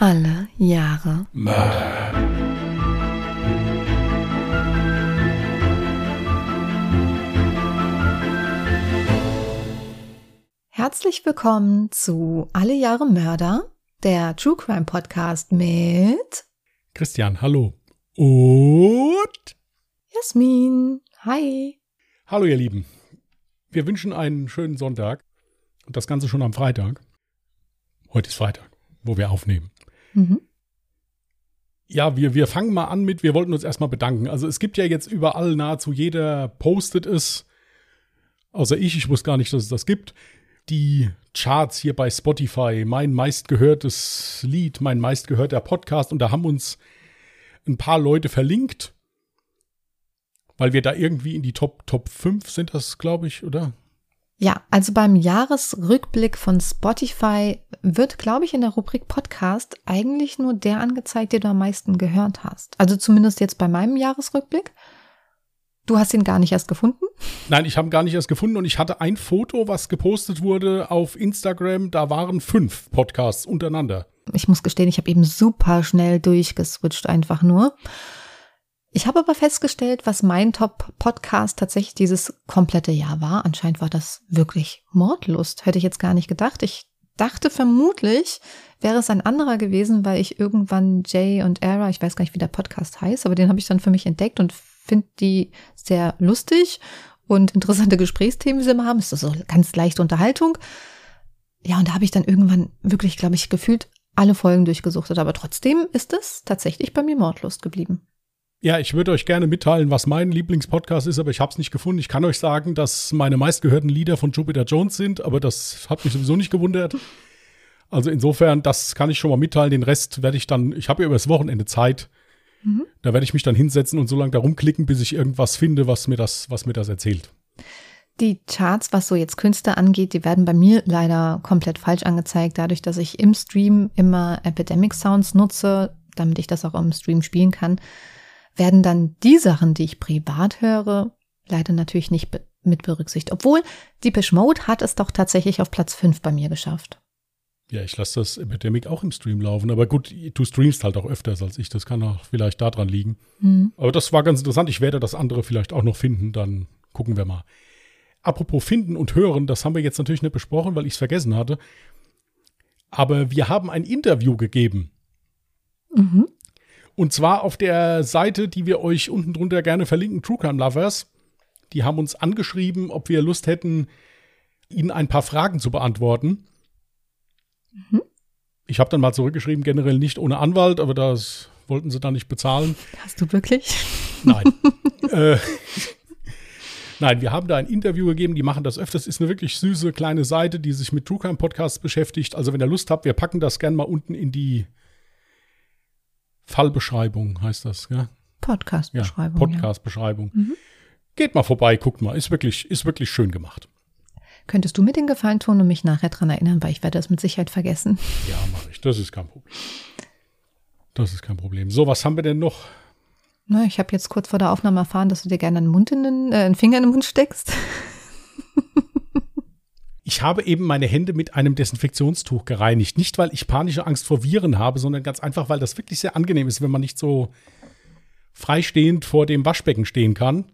Alle Jahre Mörder. Herzlich willkommen zu Alle Jahre Mörder, der True Crime Podcast mit Christian, hallo. Und Jasmin. Hi. hallo ihr Lieben. Wir wünschen einen schönen Sonntag und das Ganze schon am Freitag. Heute ist Freitag, wo wir aufnehmen. Mhm. Ja, wir, wir fangen mal an mit, wir wollten uns erstmal bedanken. Also es gibt ja jetzt überall nahezu jeder postet es, außer ich, ich wusste gar nicht, dass es das gibt. Die Charts hier bei Spotify, mein meistgehörtes Lied, mein meistgehörter Podcast und da haben uns ein paar Leute verlinkt, weil wir da irgendwie in die Top, Top 5 sind das, glaube ich, oder? Ja, also beim Jahresrückblick von Spotify wird, glaube ich, in der Rubrik Podcast eigentlich nur der angezeigt, den du am meisten gehört hast. Also zumindest jetzt bei meinem Jahresrückblick. Du hast ihn gar nicht erst gefunden? Nein, ich habe ihn gar nicht erst gefunden und ich hatte ein Foto, was gepostet wurde auf Instagram. Da waren fünf Podcasts untereinander. Ich muss gestehen, ich habe eben super schnell durchgeswitcht, einfach nur. Ich habe aber festgestellt, was mein Top-Podcast tatsächlich dieses komplette Jahr war. Anscheinend war das wirklich Mordlust. Hätte ich jetzt gar nicht gedacht. Ich dachte vermutlich, wäre es ein anderer gewesen, weil ich irgendwann Jay und Era, ich weiß gar nicht, wie der Podcast heißt, aber den habe ich dann für mich entdeckt und finde die sehr lustig und interessante Gesprächsthemen, die sie immer haben. Ist das so ganz leichte Unterhaltung. Ja, und da habe ich dann irgendwann wirklich, glaube ich, gefühlt alle Folgen durchgesuchtet. Aber trotzdem ist es tatsächlich bei mir Mordlust geblieben. Ja, ich würde euch gerne mitteilen, was mein Lieblingspodcast ist, aber ich habe es nicht gefunden. Ich kann euch sagen, dass meine meistgehörten Lieder von Jupiter Jones sind, aber das hat mich sowieso nicht gewundert. Also insofern, das kann ich schon mal mitteilen. Den Rest werde ich dann, ich habe ja übers Wochenende Zeit. Mhm. Da werde ich mich dann hinsetzen und so lange da rumklicken, bis ich irgendwas finde, was mir das, was mir das erzählt. Die Charts, was so jetzt Künstler angeht, die werden bei mir leider komplett falsch angezeigt, dadurch, dass ich im Stream immer Epidemic Sounds nutze, damit ich das auch im Stream spielen kann, werden dann die Sachen, die ich privat höre, leider natürlich nicht be- mit berücksichtigt. Obwohl Deepish Mode hat es doch tatsächlich auf Platz 5 bei mir geschafft. Ja, ich lasse das Epidemic auch im Stream laufen, aber gut, du streamst halt auch öfters als ich. Das kann auch vielleicht daran liegen. Hm. Aber das war ganz interessant. Ich werde das andere vielleicht auch noch finden. Dann gucken wir mal. Apropos finden und hören, das haben wir jetzt natürlich nicht besprochen, weil ich es vergessen hatte. Aber wir haben ein Interview gegeben. Mhm. Und zwar auf der Seite, die wir euch unten drunter gerne verlinken, True Crime Lovers. Die haben uns angeschrieben, ob wir Lust hätten, ihnen ein paar Fragen zu beantworten. Mhm. Ich habe dann mal zurückgeschrieben, generell nicht ohne Anwalt, aber das wollten sie dann nicht bezahlen. Hast du wirklich? Nein. äh, Nein, wir haben da ein Interview gegeben, die machen das öfters. Ist eine wirklich süße kleine Seite, die sich mit True Crime Podcasts beschäftigt. Also, wenn ihr Lust habt, wir packen das gern mal unten in die Fallbeschreibung, heißt das, ja? Podcast-Beschreibung. Ja, Podcast-Beschreibung. Mhm. Geht mal vorbei, guckt mal. Ist wirklich, ist wirklich schön gemacht. Ja. Könntest du mir den Gefallen tun und mich nachher dran erinnern, weil ich werde das mit Sicherheit vergessen. Ja, mache ich. Das ist kein Problem. Das ist kein Problem. So, was haben wir denn noch? Na, ich habe jetzt kurz vor der Aufnahme erfahren, dass du dir gerne einen, Mund in den, äh, einen Finger in den Mund steckst. Ich habe eben meine Hände mit einem Desinfektionstuch gereinigt. Nicht, weil ich panische Angst vor Viren habe, sondern ganz einfach, weil das wirklich sehr angenehm ist, wenn man nicht so freistehend vor dem Waschbecken stehen kann.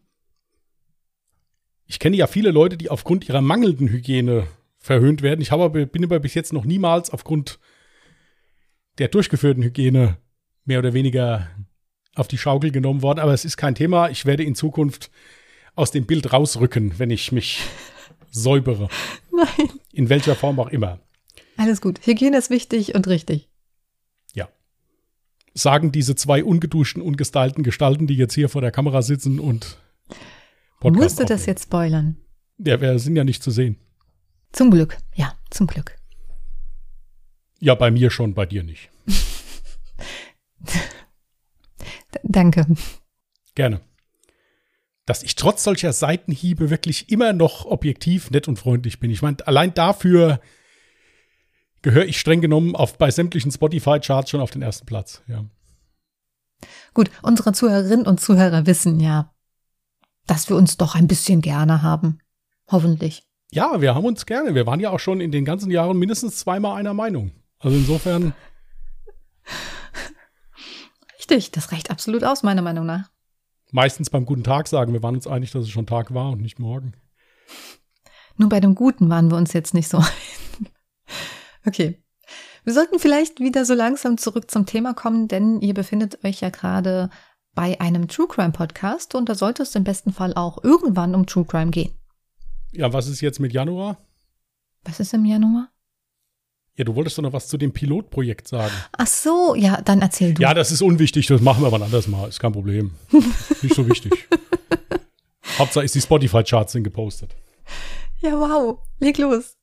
Ich kenne ja viele Leute, die aufgrund ihrer mangelnden Hygiene verhöhnt werden. Ich habe bin aber bis jetzt noch niemals aufgrund der durchgeführten Hygiene mehr oder weniger auf die Schaukel genommen worden. Aber es ist kein Thema. Ich werde in Zukunft aus dem Bild rausrücken, wenn ich mich säubere. Nein. In welcher Form auch immer. Alles gut. Hygiene ist wichtig und richtig. Sagen diese zwei ungeduschten, ungestylten Gestalten, die jetzt hier vor der Kamera sitzen und Podcast Musst du das jetzt spoilern? Ja, wir sind ja nicht zu sehen. Zum Glück. Ja, zum Glück. Ja, bei mir schon, bei dir nicht. Danke. Gerne. Dass ich trotz solcher Seitenhiebe wirklich immer noch objektiv, nett und freundlich bin. Ich meine, allein dafür gehöre ich streng genommen auf, bei sämtlichen Spotify-Charts schon auf den ersten Platz. Ja. Gut, unsere Zuhörerinnen und Zuhörer wissen ja, dass wir uns doch ein bisschen gerne haben. Hoffentlich. ja, wir haben uns gerne. Wir waren ja auch schon in den ganzen Jahren mindestens zweimal einer Meinung. Also insofern Richtig, das reicht absolut aus, meiner Meinung nach. Meistens beim guten Tag sagen, wir waren uns einig, dass es schon Tag war und nicht morgen. Nur bei dem Guten waren wir uns jetzt nicht so. okay. Wir sollten vielleicht wieder so langsam zurück zum Thema kommen, denn ihr befindet euch ja gerade bei einem True Crime Podcast und da sollte es im besten Fall auch irgendwann um True Crime gehen. Ja, was ist jetzt mit Januar? Was ist im Januar? Ja, du wolltest doch noch was zu dem Pilotprojekt sagen. Ach so, ja, dann erzähl du. Ja, das ist unwichtig, das machen wir wann anders mal, ist kein Problem. Nicht so wichtig. Hauptsache ist die Spotify-Charts sind gepostet. Ja, wow, leg los.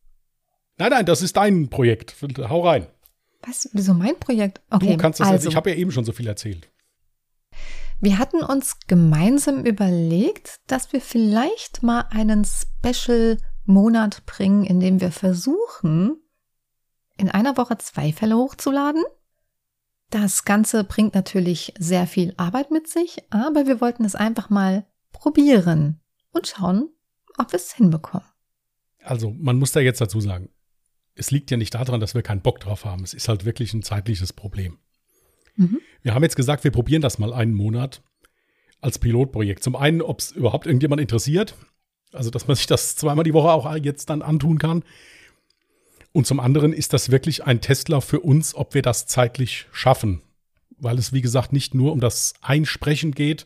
Nein, nein, das ist dein Projekt. Hau rein. Was? Wieso mein Projekt? Okay, du kannst das, also. ich habe ja eben schon so viel erzählt. Wir hatten uns gemeinsam überlegt, dass wir vielleicht mal einen Special-Monat bringen, in dem wir versuchen, in einer Woche zwei Fälle hochzuladen. Das Ganze bringt natürlich sehr viel Arbeit mit sich, aber wir wollten es einfach mal probieren und schauen, ob wir es hinbekommen. Also, man muss da jetzt dazu sagen, es liegt ja nicht daran, dass wir keinen Bock drauf haben. Es ist halt wirklich ein zeitliches Problem. Mhm. Wir haben jetzt gesagt, wir probieren das mal einen Monat als Pilotprojekt. Zum einen, ob es überhaupt irgendjemand interessiert, also dass man sich das zweimal die Woche auch jetzt dann antun kann. Und zum anderen ist das wirklich ein Testlauf für uns, ob wir das zeitlich schaffen. Weil es, wie gesagt, nicht nur um das Einsprechen geht,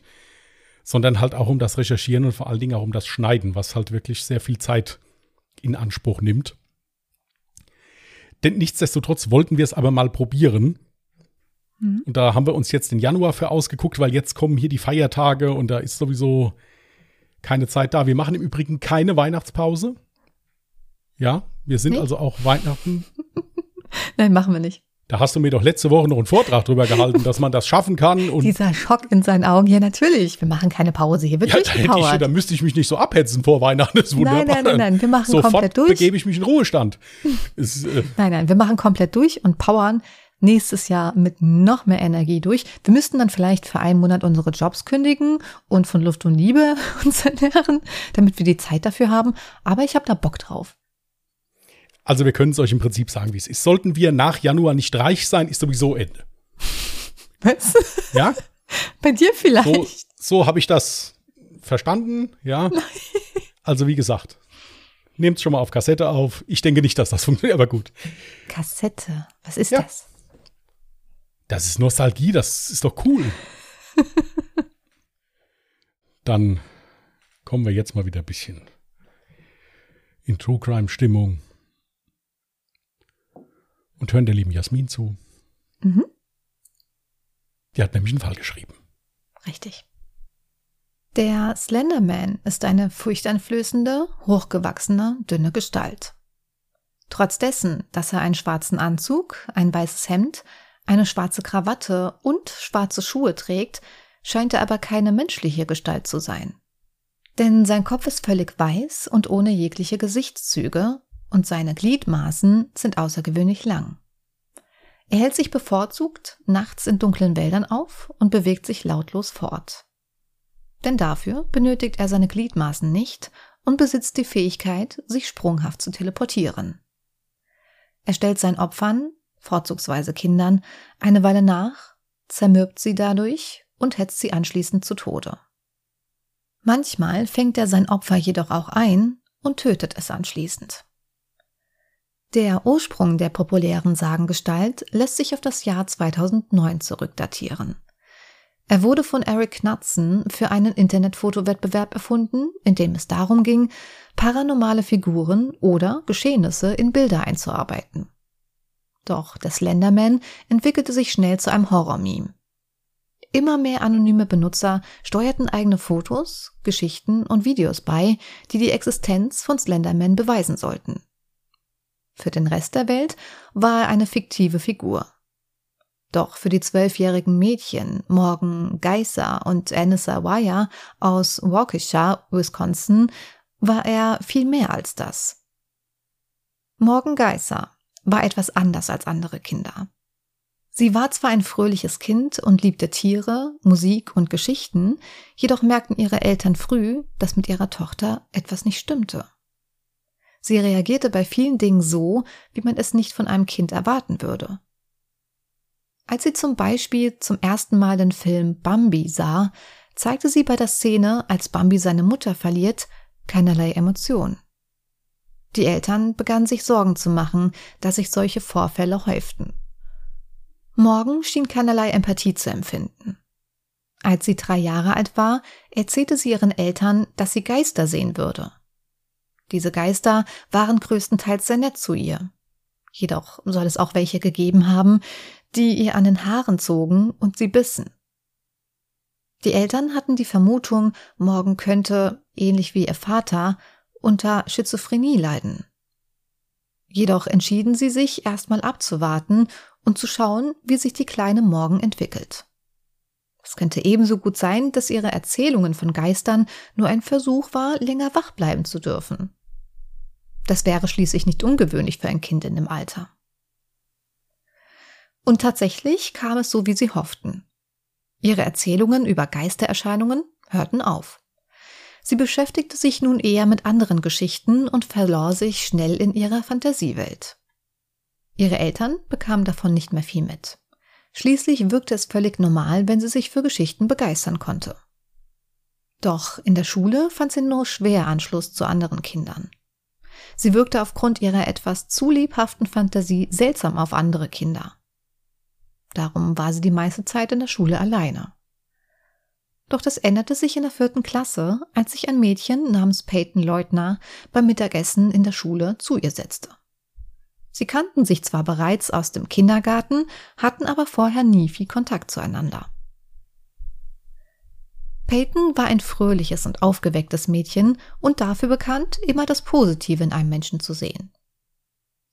sondern halt auch um das Recherchieren und vor allen Dingen auch um das Schneiden, was halt wirklich sehr viel Zeit in Anspruch nimmt. Denn nichtsdestotrotz wollten wir es aber mal probieren. Mhm. Und da haben wir uns jetzt den Januar für ausgeguckt, weil jetzt kommen hier die Feiertage und da ist sowieso keine Zeit da. Wir machen im Übrigen keine Weihnachtspause. Ja, wir sind nee. also auch Weihnachten. Nein, machen wir nicht. Da hast du mir doch letzte Woche noch einen Vortrag drüber gehalten, dass man das schaffen kann. Und Dieser Schock in seinen Augen, ja natürlich. Wir machen keine Pause, hier wird ja, da, ich, da müsste ich mich nicht so abhetzen vor Weihnachten. Das ist wunderbar. Nein, nein, nein, nein, wir machen Sofort komplett durch. begebe ich mich in Ruhestand. Es, äh nein, nein, wir machen komplett durch und powern nächstes Jahr mit noch mehr Energie durch. Wir müssten dann vielleicht für einen Monat unsere Jobs kündigen und von Luft und Liebe uns ernähren, damit wir die Zeit dafür haben. Aber ich habe da Bock drauf. Also wir können es euch im Prinzip sagen, wie es ist. Sollten wir nach Januar nicht reich sein, ist sowieso Ende. Was? Ja? Bei dir vielleicht. So, so habe ich das verstanden, ja. Also wie gesagt, nehmt es schon mal auf Kassette auf. Ich denke nicht, dass das funktioniert, aber gut. Kassette, was ist Ja. das? Das ist Nostalgie, das ist doch cool. Dann kommen wir jetzt mal wieder ein bisschen in True Crime Stimmung und hören der lieben Jasmin zu. Mhm. Die hat nämlich einen Fall geschrieben. Richtig. Der Slenderman ist eine furchteinflößende, hochgewachsene, dünne Gestalt. Trotz dessen, dass er einen schwarzen Anzug, ein weißes Hemd, eine schwarze Krawatte und schwarze Schuhe trägt, scheint er aber keine menschliche Gestalt zu sein. Denn sein Kopf ist völlig weiß und ohne jegliche Gesichtszüge und seine Gliedmaßen sind außergewöhnlich lang. Er hält sich bevorzugt nachts in dunklen Wäldern auf und bewegt sich lautlos fort. Denn dafür benötigt er seine Gliedmaßen nicht und besitzt die Fähigkeit, sich sprunghaft zu teleportieren. Er stellt seinen Opfern, vorzugsweise Kindern, eine Weile nach, zermürbt sie dadurch und hetzt sie anschließend zu Tode. Manchmal fängt er sein Opfer jedoch auch ein und tötet es anschließend. Der Ursprung der populären Sagengestalt lässt sich auf das Jahr 2009 zurückdatieren. Er wurde von Eric Knudsen für einen Internetfotowettbewerb erfunden, in dem es darum ging, paranormale Figuren oder Geschehnisse in Bilder einzuarbeiten. Doch der Slenderman entwickelte sich schnell zu einem Horrormeme. Immer mehr anonyme Benutzer steuerten eigene Fotos, Geschichten und Videos bei, die die Existenz von Slenderman beweisen sollten. Für den Rest der Welt war er eine fiktive Figur. Doch für die zwölfjährigen Mädchen Morgan Geiser und Anissa Wire aus Waukesha, Wisconsin, war er viel mehr als das. Morgan Geiser war etwas anders als andere Kinder. Sie war zwar ein fröhliches Kind und liebte Tiere, Musik und Geschichten, jedoch merkten ihre Eltern früh, dass mit ihrer Tochter etwas nicht stimmte. Sie reagierte bei vielen Dingen so, wie man es nicht von einem Kind erwarten würde. Als sie zum Beispiel zum ersten Mal den Film Bambi sah, zeigte sie bei der Szene, als Bambi seine Mutter verliert, keinerlei Emotion. Die Eltern begannen sich Sorgen zu machen, dass sich solche Vorfälle häuften. Morgen schien keinerlei Empathie zu empfinden. Als sie drei Jahre alt war, erzählte sie ihren Eltern, dass sie Geister sehen würde. Diese Geister waren größtenteils sehr nett zu ihr. Jedoch soll es auch welche gegeben haben, die ihr an den Haaren zogen und sie bissen. Die Eltern hatten die Vermutung, Morgen könnte, ähnlich wie ihr Vater, unter Schizophrenie leiden. Jedoch entschieden sie sich, erstmal abzuwarten und zu schauen, wie sich die kleine Morgen entwickelt. Es könnte ebenso gut sein, dass ihre Erzählungen von Geistern nur ein Versuch war, länger wach bleiben zu dürfen. Das wäre schließlich nicht ungewöhnlich für ein Kind in dem Alter. Und tatsächlich kam es so, wie sie hofften. Ihre Erzählungen über Geistererscheinungen hörten auf. Sie beschäftigte sich nun eher mit anderen Geschichten und verlor sich schnell in ihrer Fantasiewelt. Ihre Eltern bekamen davon nicht mehr viel mit. Schließlich wirkte es völlig normal, wenn sie sich für Geschichten begeistern konnte. Doch in der Schule fand sie nur schwer Anschluss zu anderen Kindern. Sie wirkte aufgrund ihrer etwas zu lebhaften Fantasie seltsam auf andere Kinder. Darum war sie die meiste Zeit in der Schule alleine. Doch das änderte sich in der vierten Klasse, als sich ein Mädchen namens Peyton Leutner beim Mittagessen in der Schule zu ihr setzte. Sie kannten sich zwar bereits aus dem Kindergarten, hatten aber vorher nie viel Kontakt zueinander. Peyton war ein fröhliches und aufgewecktes Mädchen und dafür bekannt, immer das Positive in einem Menschen zu sehen.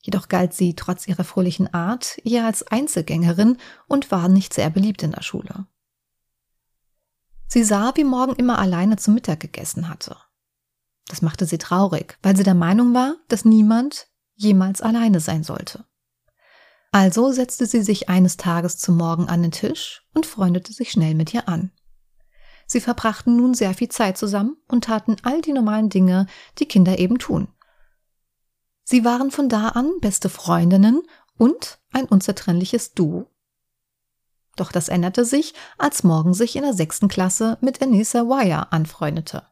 Jedoch galt sie trotz ihrer fröhlichen Art eher als Einzelgängerin und war nicht sehr beliebt in der Schule. Sie sah, wie Morgen immer alleine zum Mittag gegessen hatte. Das machte sie traurig, weil sie der Meinung war, dass niemand jemals alleine sein sollte. Also setzte sie sich eines Tages zum Morgen an den Tisch und freundete sich schnell mit ihr an. Sie verbrachten nun sehr viel Zeit zusammen und taten all die normalen Dinge, die Kinder eben tun. Sie waren von da an beste Freundinnen und ein unzertrennliches Duo. Doch das änderte sich, als Morgan sich in der sechsten Klasse mit Anissa Wire anfreundete.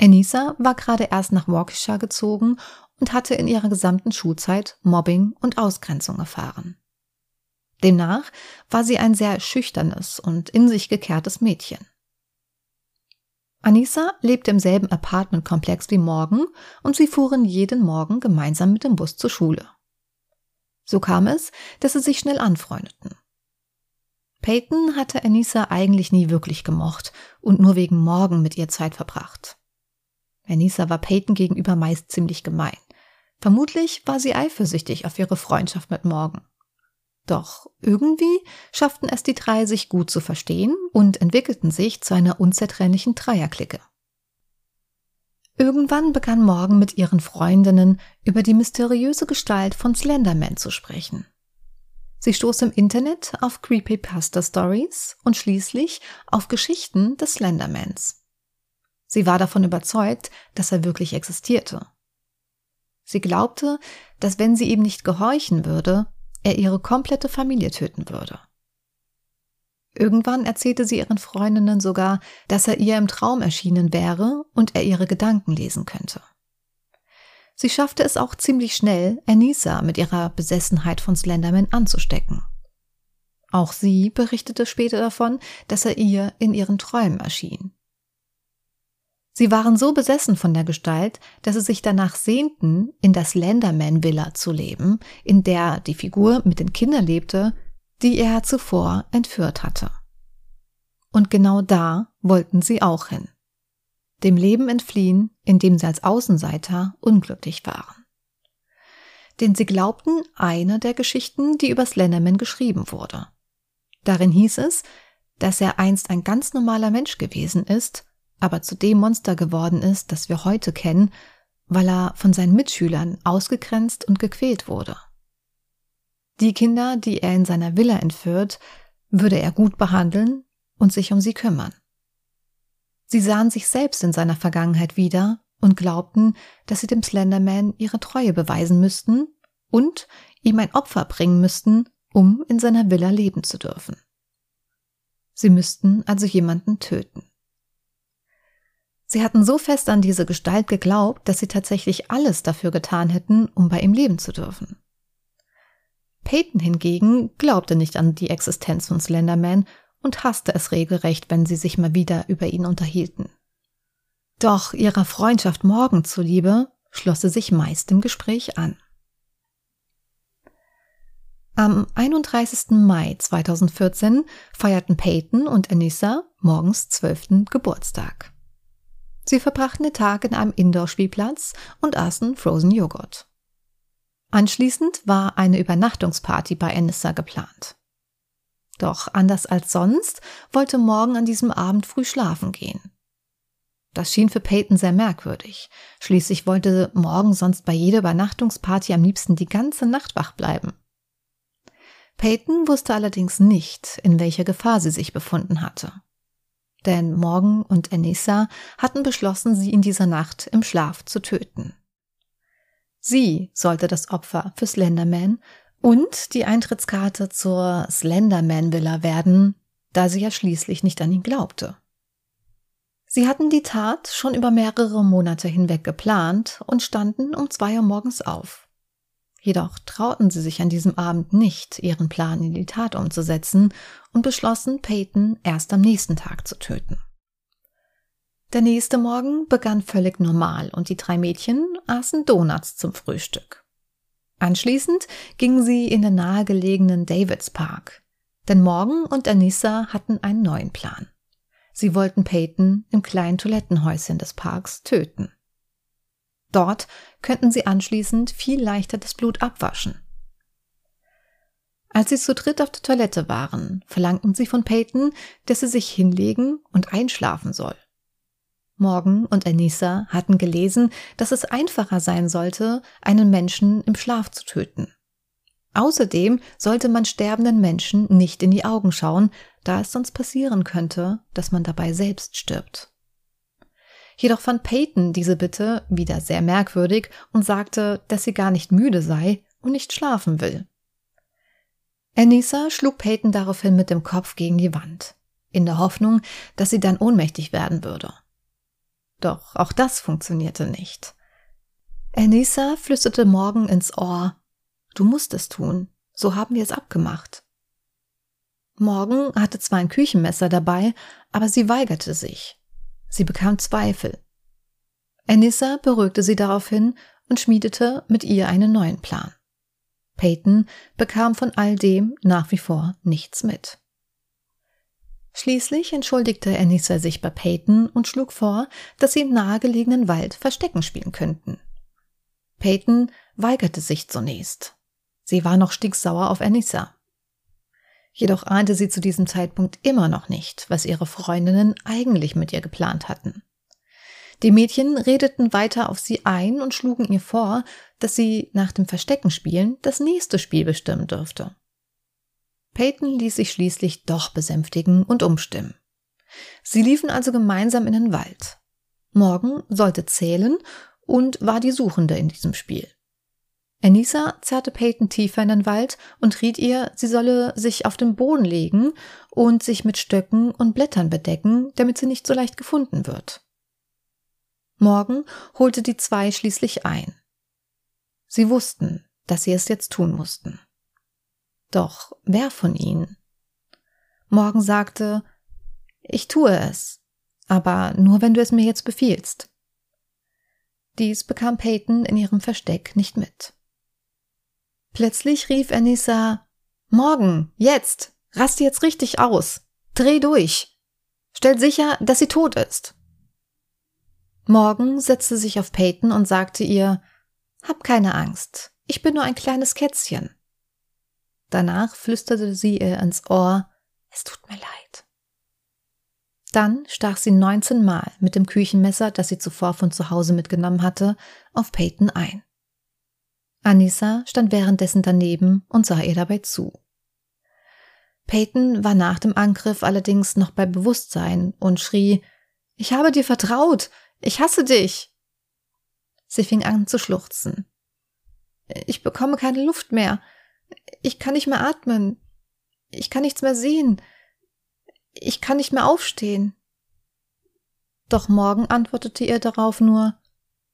Anissa war gerade erst nach Waukesha gezogen und hatte in ihrer gesamten Schulzeit Mobbing und Ausgrenzung erfahren. Demnach war sie ein sehr schüchternes und in sich gekehrtes Mädchen. Anissa lebte im selben Apartmentkomplex wie Morgan und sie fuhren jeden Morgen gemeinsam mit dem Bus zur Schule. So kam es, dass sie sich schnell anfreundeten. Peyton hatte Anissa eigentlich nie wirklich gemocht und nur wegen Morgan mit ihr Zeit verbracht. Anissa war Peyton gegenüber meist ziemlich gemein. Vermutlich war sie eifersüchtig auf ihre Freundschaft mit Morgan. Doch irgendwie schafften es die drei, sich gut zu verstehen und entwickelten sich zu einer unzertrennlichen Dreierklicke. Irgendwann begann Morgan mit ihren Freundinnen über die mysteriöse Gestalt von Slenderman zu sprechen. Sie stoß im Internet auf Creepypasta Stories und schließlich auf Geschichten des Slendermans. Sie war davon überzeugt, dass er wirklich existierte. Sie glaubte, dass wenn sie ihm nicht gehorchen würde, er ihre komplette Familie töten würde. Irgendwann erzählte sie ihren Freundinnen sogar, dass er ihr im Traum erschienen wäre und er ihre Gedanken lesen könnte. Sie schaffte es auch ziemlich schnell, Anissa mit ihrer Besessenheit von Slenderman anzustecken. Auch sie berichtete später davon, dass er ihr in ihren Träumen erschien. Sie waren so besessen von der Gestalt, dass sie sich danach sehnten, in das Slenderman Villa zu leben, in der die Figur mit den Kindern lebte, die er zuvor entführt hatte. Und genau da wollten sie auch hin dem Leben entfliehen, in dem sie als Außenseiter unglücklich waren. Denn sie glaubten eine der Geschichten, die über Slenderman geschrieben wurde. Darin hieß es, dass er einst ein ganz normaler Mensch gewesen ist, aber zu dem Monster geworden ist, das wir heute kennen, weil er von seinen Mitschülern ausgegrenzt und gequält wurde. Die Kinder, die er in seiner Villa entführt, würde er gut behandeln und sich um sie kümmern. Sie sahen sich selbst in seiner Vergangenheit wieder und glaubten, dass sie dem Slenderman ihre Treue beweisen müssten und ihm ein Opfer bringen müssten, um in seiner Villa leben zu dürfen. Sie müssten also jemanden töten. Sie hatten so fest an diese Gestalt geglaubt, dass sie tatsächlich alles dafür getan hätten, um bei ihm leben zu dürfen. Peyton hingegen glaubte nicht an die Existenz von Slenderman und hasste es regelrecht, wenn sie sich mal wieder über ihn unterhielten. Doch ihrer Freundschaft morgen zuliebe schloss sie sich meist dem Gespräch an. Am 31. Mai 2014 feierten Peyton und Anissa morgens 12. Geburtstag. Sie verbrachten den Tag in einem Indoor-Spielplatz und aßen Frozen Joghurt. Anschließend war eine Übernachtungsparty bei Anissa geplant. Doch anders als sonst wollte Morgan an diesem Abend früh schlafen gehen. Das schien für Peyton sehr merkwürdig. Schließlich wollte Morgan sonst bei jeder Übernachtungsparty am liebsten die ganze Nacht wach bleiben. Peyton wusste allerdings nicht, in welcher Gefahr sie sich befunden hatte. Denn Morgan und Anissa hatten beschlossen, sie in dieser Nacht im Schlaf zu töten. Sie sollte das Opfer für Slenderman und die Eintrittskarte zur Slenderman Villa werden, da sie ja schließlich nicht an ihn glaubte. Sie hatten die Tat schon über mehrere Monate hinweg geplant und standen um zwei Uhr morgens auf. Jedoch trauten sie sich an diesem Abend nicht, ihren Plan in die Tat umzusetzen und beschlossen, Peyton erst am nächsten Tag zu töten. Der nächste Morgen begann völlig normal und die drei Mädchen aßen Donuts zum Frühstück. Anschließend gingen sie in den nahegelegenen Davids Park, denn Morgan und Anissa hatten einen neuen Plan. Sie wollten Peyton im kleinen Toilettenhäuschen des Parks töten. Dort könnten sie anschließend viel leichter das Blut abwaschen. Als sie zu dritt auf der Toilette waren, verlangten sie von Peyton, dass sie sich hinlegen und einschlafen soll. Morgan und Anissa hatten gelesen, dass es einfacher sein sollte, einen Menschen im Schlaf zu töten. Außerdem sollte man sterbenden Menschen nicht in die Augen schauen, da es sonst passieren könnte, dass man dabei selbst stirbt. Jedoch fand Peyton diese Bitte wieder sehr merkwürdig und sagte, dass sie gar nicht müde sei und nicht schlafen will. Anissa schlug Peyton daraufhin mit dem Kopf gegen die Wand, in der Hoffnung, dass sie dann ohnmächtig werden würde. Doch auch das funktionierte nicht. Anissa flüsterte Morgan ins Ohr, Du musst es tun, so haben wir es abgemacht. Morgan hatte zwar ein Küchenmesser dabei, aber sie weigerte sich. Sie bekam Zweifel. Anissa beruhigte sie daraufhin und schmiedete mit ihr einen neuen Plan. Peyton bekam von all dem nach wie vor nichts mit. Schließlich entschuldigte Anissa sich bei Peyton und schlug vor, dass sie im nahegelegenen Wald Verstecken spielen könnten. Peyton weigerte sich zunächst. Sie war noch stinksauer auf Anissa. Jedoch ahnte sie zu diesem Zeitpunkt immer noch nicht, was ihre Freundinnen eigentlich mit ihr geplant hatten. Die Mädchen redeten weiter auf sie ein und schlugen ihr vor, dass sie nach dem Versteckenspielen das nächste Spiel bestimmen dürfte. Peyton ließ sich schließlich doch besänftigen und umstimmen. Sie liefen also gemeinsam in den Wald. Morgen sollte zählen und war die Suchende in diesem Spiel. Anissa zerrte Peyton tiefer in den Wald und riet ihr, sie solle sich auf den Boden legen und sich mit Stöcken und Blättern bedecken, damit sie nicht so leicht gefunden wird. Morgen holte die zwei schließlich ein. Sie wussten, dass sie es jetzt tun mussten. Doch wer von ihnen? Morgen sagte, ich tue es, aber nur wenn du es mir jetzt befiehlst. Dies bekam Peyton in ihrem Versteck nicht mit. Plötzlich rief Anissa, Morgen, jetzt, rast jetzt richtig aus, dreh durch, stell sicher, dass sie tot ist. Morgen setzte sich auf Peyton und sagte ihr, Hab keine Angst, ich bin nur ein kleines Kätzchen. Danach flüsterte sie ihr ins Ohr, es tut mir leid. Dann stach sie 19 Mal mit dem Küchenmesser, das sie zuvor von zu Hause mitgenommen hatte, auf Peyton ein. Anissa stand währenddessen daneben und sah ihr dabei zu. Peyton war nach dem Angriff allerdings noch bei Bewusstsein und schrie Ich habe dir vertraut. Ich hasse dich. Sie fing an zu schluchzen. Ich bekomme keine Luft mehr. Ich kann nicht mehr atmen. Ich kann nichts mehr sehen. Ich kann nicht mehr aufstehen. Doch Morgen antwortete ihr darauf nur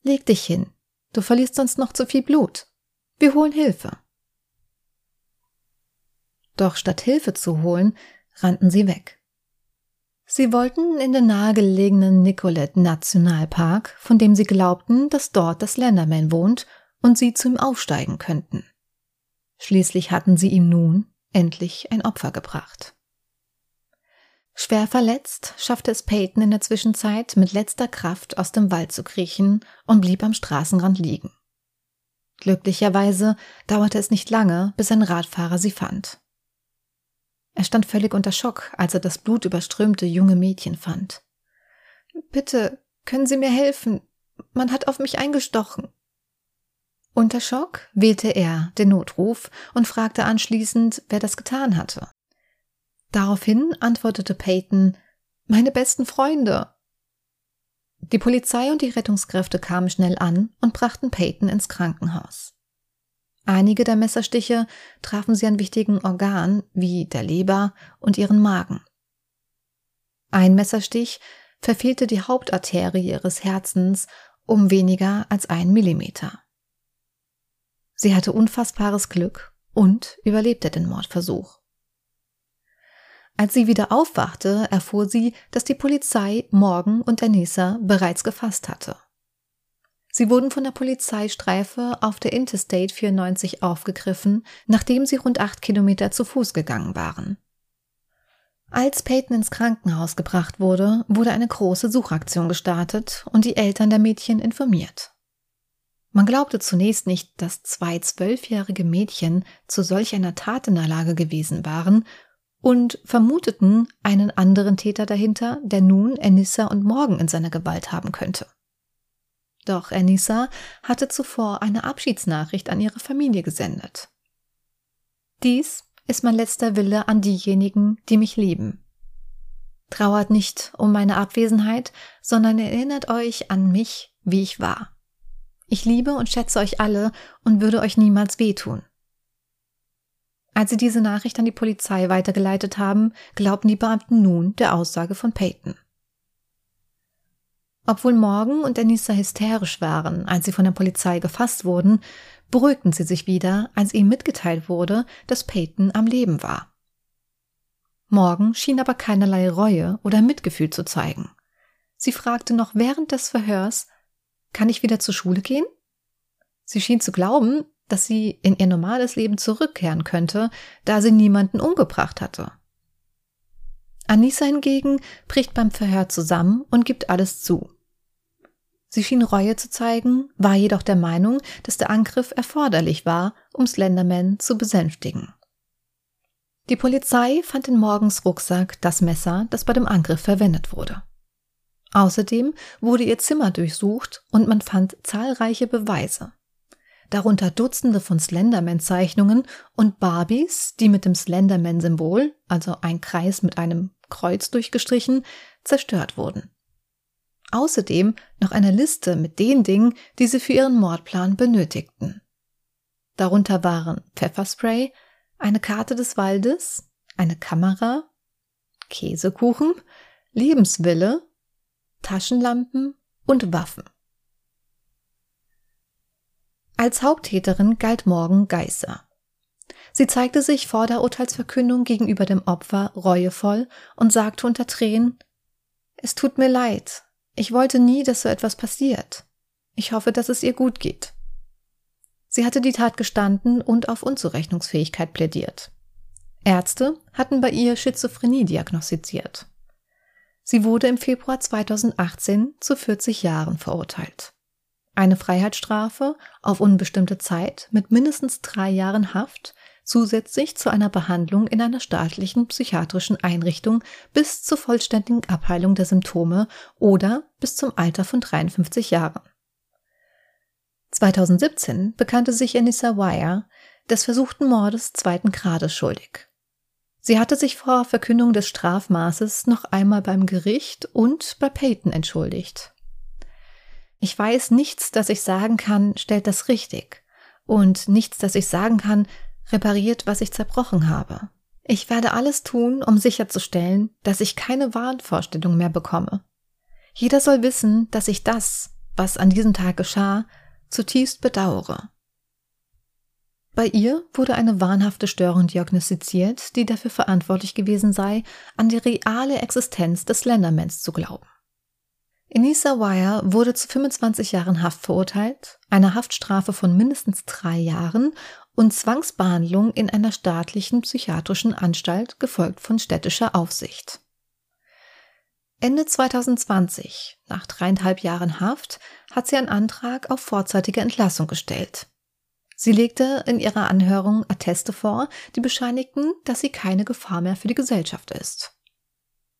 Leg dich hin. Du verlierst sonst noch zu viel Blut. Wir holen Hilfe. Doch statt Hilfe zu holen, rannten sie weg. Sie wollten in den nahegelegenen Nicolet Nationalpark, von dem sie glaubten, dass dort das Slenderman wohnt und sie zu ihm aufsteigen könnten. Schließlich hatten sie ihm nun endlich ein Opfer gebracht. Schwer verletzt schaffte es Peyton in der Zwischenzeit mit letzter Kraft aus dem Wald zu kriechen und blieb am Straßenrand liegen. Glücklicherweise dauerte es nicht lange, bis ein Radfahrer sie fand. Er stand völlig unter Schock, als er das blutüberströmte junge Mädchen fand. Bitte, können Sie mir helfen? Man hat auf mich eingestochen. Unter Schock wählte er den Notruf und fragte anschließend, wer das getan hatte. Daraufhin antwortete Peyton Meine besten Freunde. Die Polizei und die Rettungskräfte kamen schnell an und brachten Peyton ins Krankenhaus. Einige der Messerstiche trafen sie an wichtigen Organen wie der Leber und ihren Magen. Ein Messerstich verfehlte die Hauptarterie ihres Herzens um weniger als ein Millimeter. Sie hatte unfassbares Glück und überlebte den Mordversuch. Als sie wieder aufwachte, erfuhr sie, dass die Polizei Morgan und Anissa bereits gefasst hatte. Sie wurden von der Polizeistreife auf der Interstate 94 aufgegriffen, nachdem sie rund acht Kilometer zu Fuß gegangen waren. Als Peyton ins Krankenhaus gebracht wurde, wurde eine große Suchaktion gestartet und die Eltern der Mädchen informiert. Man glaubte zunächst nicht, dass zwei zwölfjährige Mädchen zu solch einer Tat in der Lage gewesen waren und vermuteten einen anderen Täter dahinter, der nun Anissa und Morgan in seiner Gewalt haben könnte. Doch Anissa hatte zuvor eine Abschiedsnachricht an ihre Familie gesendet. Dies ist mein letzter Wille an diejenigen, die mich lieben. Trauert nicht um meine Abwesenheit, sondern erinnert euch an mich, wie ich war. Ich liebe und schätze euch alle und würde euch niemals wehtun. Als sie diese Nachricht an die Polizei weitergeleitet haben, glaubten die Beamten nun der Aussage von Peyton. Obwohl Morgan und Anissa hysterisch waren, als sie von der Polizei gefasst wurden, beruhigten sie sich wieder, als ihnen mitgeteilt wurde, dass Peyton am Leben war. Morgan schien aber keinerlei Reue oder Mitgefühl zu zeigen. Sie fragte noch während des Verhörs, kann ich wieder zur Schule gehen? Sie schien zu glauben, dass sie in ihr normales Leben zurückkehren könnte, da sie niemanden umgebracht hatte. Anissa hingegen bricht beim Verhör zusammen und gibt alles zu. Sie schien Reue zu zeigen, war jedoch der Meinung, dass der Angriff erforderlich war, um Slenderman zu besänftigen. Die Polizei fand in Morgens Rucksack das Messer, das bei dem Angriff verwendet wurde. Außerdem wurde ihr Zimmer durchsucht und man fand zahlreiche Beweise darunter Dutzende von Slenderman-Zeichnungen und Barbies, die mit dem Slenderman-Symbol, also ein Kreis mit einem Kreuz durchgestrichen, zerstört wurden. Außerdem noch eine Liste mit den Dingen, die sie für ihren Mordplan benötigten. Darunter waren Pfefferspray, eine Karte des Waldes, eine Kamera, Käsekuchen, Lebenswille, Taschenlampen und Waffen. Als Haupttäterin galt Morgan Geisser. Sie zeigte sich vor der Urteilsverkündung gegenüber dem Opfer reuevoll und sagte unter Tränen Es tut mir leid. Ich wollte nie, dass so etwas passiert. Ich hoffe, dass es ihr gut geht. Sie hatte die Tat gestanden und auf Unzurechnungsfähigkeit plädiert. Ärzte hatten bei ihr Schizophrenie diagnostiziert. Sie wurde im Februar 2018 zu 40 Jahren verurteilt. Eine Freiheitsstrafe auf unbestimmte Zeit mit mindestens drei Jahren Haft zusätzlich zu einer Behandlung in einer staatlichen psychiatrischen Einrichtung bis zur vollständigen Abheilung der Symptome oder bis zum Alter von 53 Jahren. 2017 bekannte sich Anissa Wire des versuchten Mordes zweiten Grades schuldig. Sie hatte sich vor Verkündung des Strafmaßes noch einmal beim Gericht und bei Peyton entschuldigt. Ich weiß, nichts, das ich sagen kann, stellt das richtig. Und nichts, das ich sagen kann, repariert, was ich zerbrochen habe. Ich werde alles tun, um sicherzustellen, dass ich keine Wahnvorstellung mehr bekomme. Jeder soll wissen, dass ich das, was an diesem Tag geschah, zutiefst bedauere. Bei ihr wurde eine wahnhafte Störung diagnostiziert, die dafür verantwortlich gewesen sei, an die reale Existenz des Slendermans zu glauben. Enisa Wire wurde zu 25 Jahren Haft verurteilt, einer Haftstrafe von mindestens drei Jahren und Zwangsbehandlung in einer staatlichen psychiatrischen Anstalt, gefolgt von städtischer Aufsicht. Ende 2020, nach dreieinhalb Jahren Haft, hat sie einen Antrag auf vorzeitige Entlassung gestellt. Sie legte in ihrer Anhörung Atteste vor, die bescheinigten, dass sie keine Gefahr mehr für die Gesellschaft ist.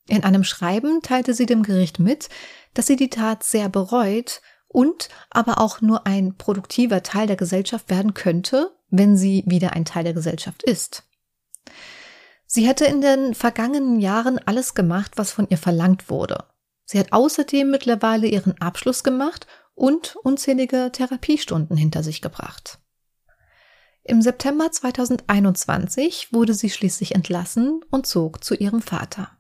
In einem Schreiben teilte sie dem Gericht mit, dass sie die Tat sehr bereut und aber auch nur ein produktiver Teil der Gesellschaft werden könnte, wenn sie wieder ein Teil der Gesellschaft ist. Sie hätte in den vergangenen Jahren alles gemacht, was von ihr verlangt wurde. Sie hat außerdem mittlerweile ihren Abschluss gemacht und unzählige Therapiestunden hinter sich gebracht. Im September 2021 wurde sie schließlich entlassen und zog zu ihrem Vater.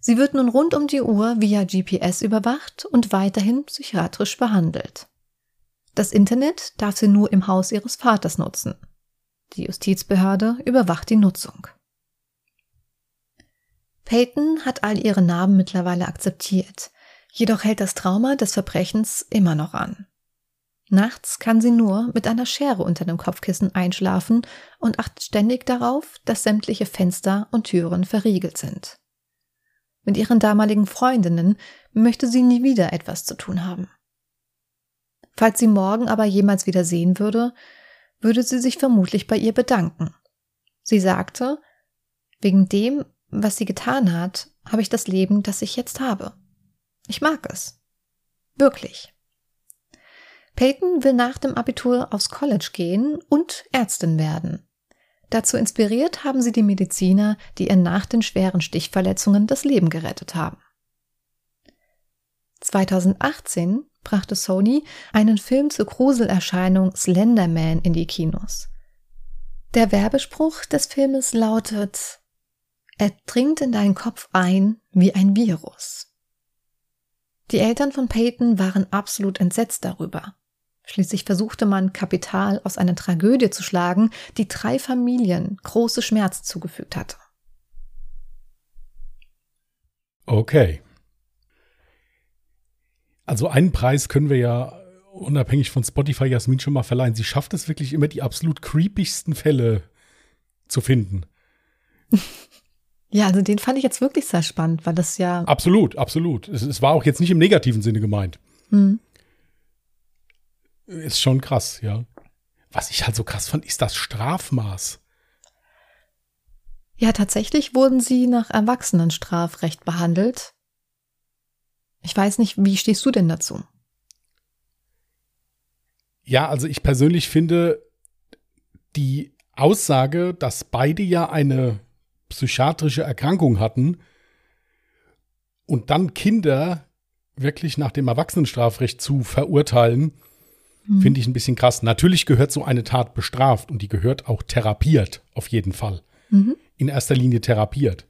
Sie wird nun rund um die Uhr via GPS überwacht und weiterhin psychiatrisch behandelt. Das Internet darf sie nur im Haus ihres Vaters nutzen. Die Justizbehörde überwacht die Nutzung. Peyton hat all ihre Narben mittlerweile akzeptiert, jedoch hält das Trauma des Verbrechens immer noch an. Nachts kann sie nur mit einer Schere unter dem Kopfkissen einschlafen und achtet ständig darauf, dass sämtliche Fenster und Türen verriegelt sind. Mit ihren damaligen Freundinnen möchte sie nie wieder etwas zu tun haben. Falls sie morgen aber jemals wieder sehen würde, würde sie sich vermutlich bei ihr bedanken. Sie sagte, wegen dem, was sie getan hat, habe ich das Leben, das ich jetzt habe. Ich mag es. Wirklich. Peyton will nach dem Abitur aufs College gehen und Ärztin werden. Dazu inspiriert haben sie die Mediziner, die ihr nach den schweren Stichverletzungen das Leben gerettet haben. 2018 brachte Sony einen Film zur Gruselerscheinung Slenderman in die Kinos. Der Werbespruch des Filmes lautet Er dringt in deinen Kopf ein wie ein Virus. Die Eltern von Peyton waren absolut entsetzt darüber. Schließlich versuchte man, Kapital aus einer Tragödie zu schlagen, die drei Familien große Schmerz zugefügt hatte. Okay. Also einen Preis können wir ja unabhängig von Spotify Jasmin schon mal verleihen. Sie schafft es wirklich immer, die absolut creepigsten Fälle zu finden. Ja, also den fand ich jetzt wirklich sehr spannend, weil das ja. Absolut, absolut. Es, es war auch jetzt nicht im negativen Sinne gemeint. Hm. Ist schon krass, ja. Was ich halt so krass fand, ist das Strafmaß. Ja, tatsächlich wurden sie nach Erwachsenenstrafrecht behandelt. Ich weiß nicht, wie stehst du denn dazu? Ja, also ich persönlich finde die Aussage, dass beide ja eine psychiatrische Erkrankung hatten und dann Kinder wirklich nach dem Erwachsenenstrafrecht zu verurteilen, Mhm. Finde ich ein bisschen krass. Natürlich gehört so eine Tat bestraft und die gehört auch therapiert, auf jeden Fall. Mhm. In erster Linie therapiert.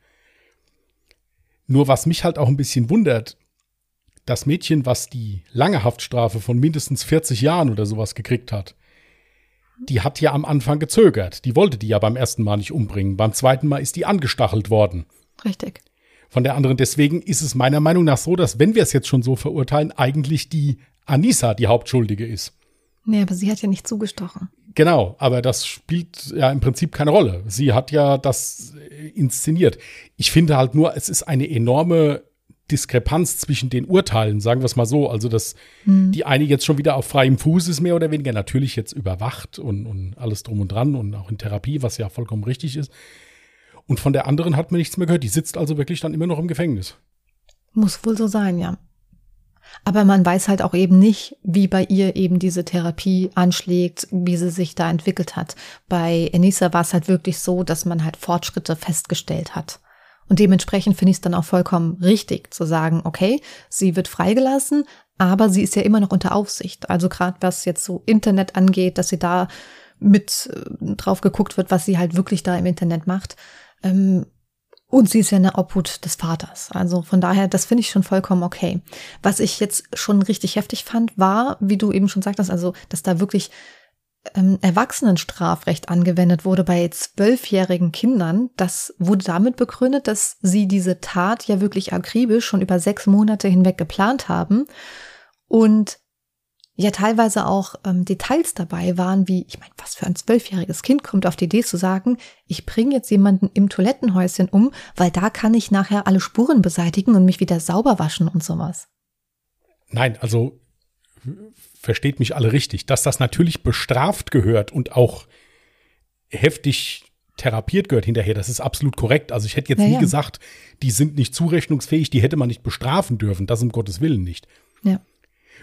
Nur was mich halt auch ein bisschen wundert, das Mädchen, was die lange Haftstrafe von mindestens 40 Jahren oder sowas gekriegt hat, die hat ja am Anfang gezögert. Die wollte die ja beim ersten Mal nicht umbringen. Beim zweiten Mal ist die angestachelt worden. Richtig. Von der anderen. Deswegen ist es meiner Meinung nach so, dass, wenn wir es jetzt schon so verurteilen, eigentlich die Anissa die Hauptschuldige ist. Nee, aber sie hat ja nicht zugestochen. Genau, aber das spielt ja im Prinzip keine Rolle. Sie hat ja das inszeniert. Ich finde halt nur, es ist eine enorme Diskrepanz zwischen den Urteilen, sagen wir es mal so. Also, dass hm. die eine jetzt schon wieder auf freiem Fuß ist, mehr oder weniger, natürlich jetzt überwacht und, und alles drum und dran und auch in Therapie, was ja vollkommen richtig ist. Und von der anderen hat man nichts mehr gehört. Die sitzt also wirklich dann immer noch im Gefängnis. Muss wohl so sein, ja. Aber man weiß halt auch eben nicht, wie bei ihr eben diese Therapie anschlägt, wie sie sich da entwickelt hat. Bei Enisa war es halt wirklich so, dass man halt Fortschritte festgestellt hat. Und dementsprechend finde ich es dann auch vollkommen richtig zu sagen, okay, sie wird freigelassen, aber sie ist ja immer noch unter Aufsicht. Also gerade was jetzt so Internet angeht, dass sie da mit äh, drauf geguckt wird, was sie halt wirklich da im Internet macht. Ähm, und sie ist ja eine Obhut des Vaters. Also von daher, das finde ich schon vollkommen okay. Was ich jetzt schon richtig heftig fand, war, wie du eben schon sagtest, also, dass da wirklich ähm, Erwachsenenstrafrecht angewendet wurde bei zwölfjährigen Kindern. Das wurde damit begründet, dass sie diese Tat ja wirklich akribisch schon über sechs Monate hinweg geplant haben und ja teilweise auch ähm, Details dabei waren, wie, ich meine, was für ein zwölfjähriges Kind kommt auf die Idee zu sagen, ich bringe jetzt jemanden im Toilettenhäuschen um, weil da kann ich nachher alle Spuren beseitigen und mich wieder sauber waschen und sowas. Nein, also versteht mich alle richtig, dass das natürlich bestraft gehört und auch heftig therapiert gehört hinterher. Das ist absolut korrekt. Also ich hätte jetzt ja, nie ja. gesagt, die sind nicht zurechnungsfähig, die hätte man nicht bestrafen dürfen. Das um Gottes Willen nicht. Ja.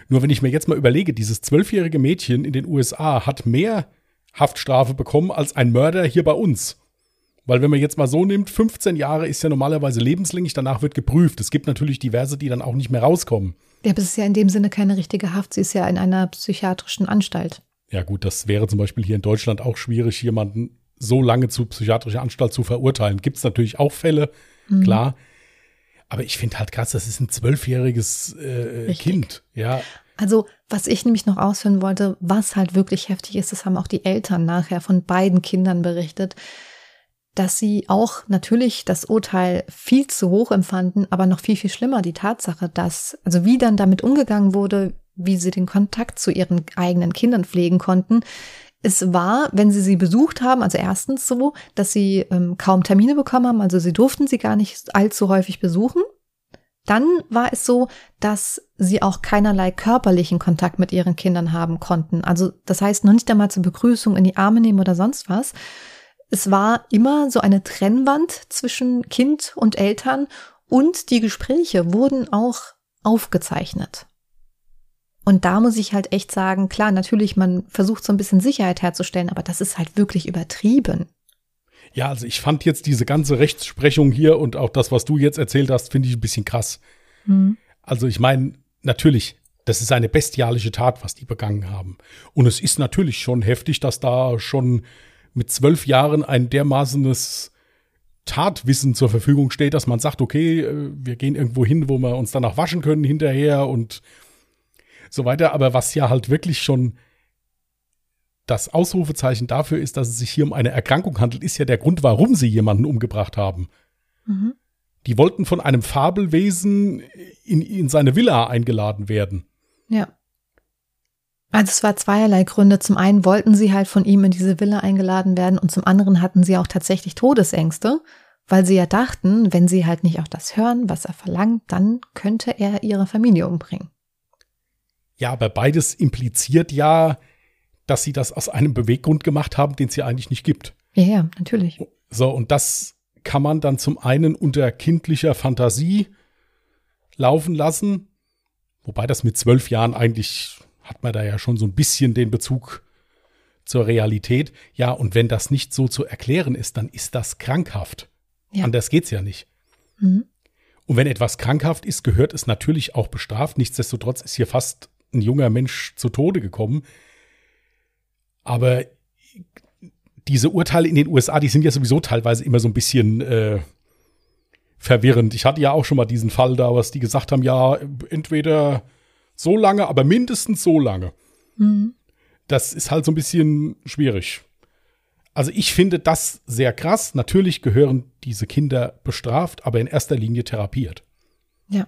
Nur wenn ich mir jetzt mal überlege, dieses zwölfjährige Mädchen in den USA hat mehr Haftstrafe bekommen als ein Mörder hier bei uns. Weil wenn man jetzt mal so nimmt, 15 Jahre ist ja normalerweise lebenslänglich, danach wird geprüft. Es gibt natürlich diverse, die dann auch nicht mehr rauskommen. Ja, aber es ist ja in dem Sinne keine richtige Haft, sie ist ja in einer psychiatrischen Anstalt. Ja gut, das wäre zum Beispiel hier in Deutschland auch schwierig, jemanden so lange zu psychiatrischer Anstalt zu verurteilen. Gibt es natürlich auch Fälle, mhm. klar. Aber ich finde halt krass, das ist ein zwölfjähriges äh, Kind. Ja. Also, was ich nämlich noch ausführen wollte, was halt wirklich heftig ist, das haben auch die Eltern nachher von beiden Kindern berichtet, dass sie auch natürlich das Urteil viel zu hoch empfanden, aber noch viel, viel schlimmer die Tatsache, dass, also wie dann damit umgegangen wurde, wie sie den Kontakt zu ihren eigenen Kindern pflegen konnten, es war, wenn sie sie besucht haben, also erstens so, dass sie ähm, kaum Termine bekommen haben, also sie durften sie gar nicht allzu häufig besuchen. Dann war es so, dass sie auch keinerlei körperlichen Kontakt mit ihren Kindern haben konnten. Also das heißt noch nicht einmal zur Begrüßung in die Arme nehmen oder sonst was. Es war immer so eine Trennwand zwischen Kind und Eltern und die Gespräche wurden auch aufgezeichnet. Und da muss ich halt echt sagen, klar, natürlich, man versucht so ein bisschen Sicherheit herzustellen, aber das ist halt wirklich übertrieben. Ja, also ich fand jetzt diese ganze Rechtsprechung hier und auch das, was du jetzt erzählt hast, finde ich ein bisschen krass. Mhm. Also ich meine, natürlich, das ist eine bestialische Tat, was die begangen haben. Und es ist natürlich schon heftig, dass da schon mit zwölf Jahren ein dermaßenes Tatwissen zur Verfügung steht, dass man sagt, okay, äh, wir gehen irgendwo hin, wo wir uns danach waschen können hinterher und so weiter. Aber was ja halt wirklich schon das Ausrufezeichen dafür ist, dass es sich hier um eine Erkrankung handelt, ist ja der Grund, warum sie jemanden umgebracht haben. Mhm. Die wollten von einem Fabelwesen in, in seine Villa eingeladen werden. Ja. Also es war zweierlei Gründe. Zum einen wollten sie halt von ihm in diese Villa eingeladen werden und zum anderen hatten sie auch tatsächlich Todesängste, weil sie ja dachten, wenn sie halt nicht auch das hören, was er verlangt, dann könnte er ihre Familie umbringen. Ja, aber beides impliziert ja, dass sie das aus einem Beweggrund gemacht haben, den es ja eigentlich nicht gibt. Ja, ja, natürlich. So, und das kann man dann zum einen unter kindlicher Fantasie laufen lassen, wobei das mit zwölf Jahren eigentlich hat man da ja schon so ein bisschen den Bezug zur Realität. Ja, und wenn das nicht so zu erklären ist, dann ist das krankhaft. Ja. Anders geht's ja nicht. Mhm. Und wenn etwas krankhaft ist, gehört es natürlich auch bestraft. Nichtsdestotrotz ist hier fast ein junger Mensch zu Tode gekommen. Aber diese Urteile in den USA, die sind ja sowieso teilweise immer so ein bisschen äh, verwirrend. Ich hatte ja auch schon mal diesen Fall da, was die gesagt haben, ja, entweder so lange, aber mindestens so lange. Mhm. Das ist halt so ein bisschen schwierig. Also ich finde das sehr krass. Natürlich gehören diese Kinder bestraft, aber in erster Linie therapiert. Ja.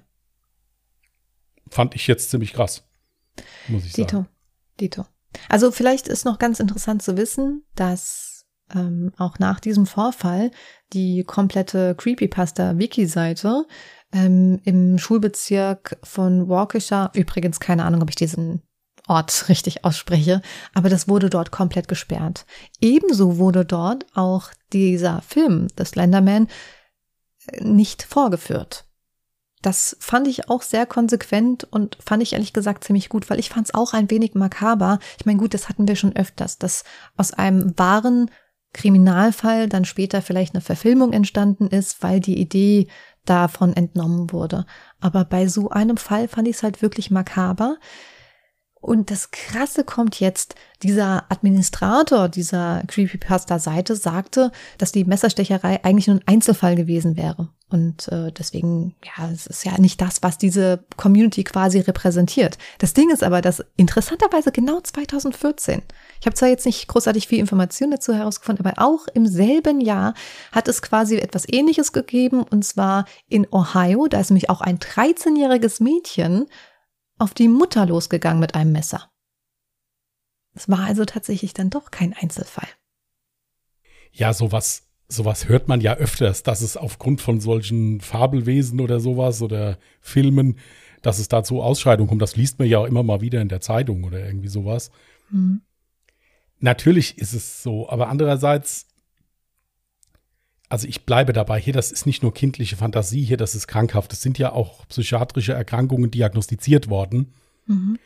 Fand ich jetzt ziemlich krass muss ich Dito. sagen. Dito. Also vielleicht ist noch ganz interessant zu wissen, dass ähm, auch nach diesem Vorfall die komplette Creepypasta-Wiki-Seite ähm, im Schulbezirk von Waukesha, übrigens keine Ahnung, ob ich diesen Ort richtig ausspreche, aber das wurde dort komplett gesperrt. Ebenso wurde dort auch dieser Film, The Slenderman, äh, nicht vorgeführt. Das fand ich auch sehr konsequent und fand ich ehrlich gesagt ziemlich gut, weil ich fand es auch ein wenig makaber. Ich meine, gut, das hatten wir schon öfters, dass aus einem wahren Kriminalfall dann später vielleicht eine Verfilmung entstanden ist, weil die Idee davon entnommen wurde. Aber bei so einem Fall fand ich es halt wirklich makaber. Und das Krasse kommt jetzt, dieser Administrator dieser Creepypasta-Seite sagte, dass die Messerstecherei eigentlich nur ein Einzelfall gewesen wäre. Und äh, deswegen, ja, es ist ja nicht das, was diese Community quasi repräsentiert. Das Ding ist aber, dass interessanterweise genau 2014, ich habe zwar jetzt nicht großartig viel Information dazu herausgefunden, aber auch im selben Jahr hat es quasi etwas Ähnliches gegeben, und zwar in Ohio. Da ist nämlich auch ein 13-jähriges Mädchen auf die Mutter losgegangen mit einem Messer. Es war also tatsächlich dann doch kein Einzelfall. Ja, sowas, sowas hört man ja öfters, dass es aufgrund von solchen Fabelwesen oder sowas oder Filmen, dass es da zu Ausschreitungen kommt. Das liest man ja auch immer mal wieder in der Zeitung oder irgendwie sowas. Mhm. Natürlich ist es so, aber andererseits also ich bleibe dabei, hier, das ist nicht nur kindliche Fantasie, hier, das ist krankhaft. Es sind ja auch psychiatrische Erkrankungen diagnostiziert worden. Mhm.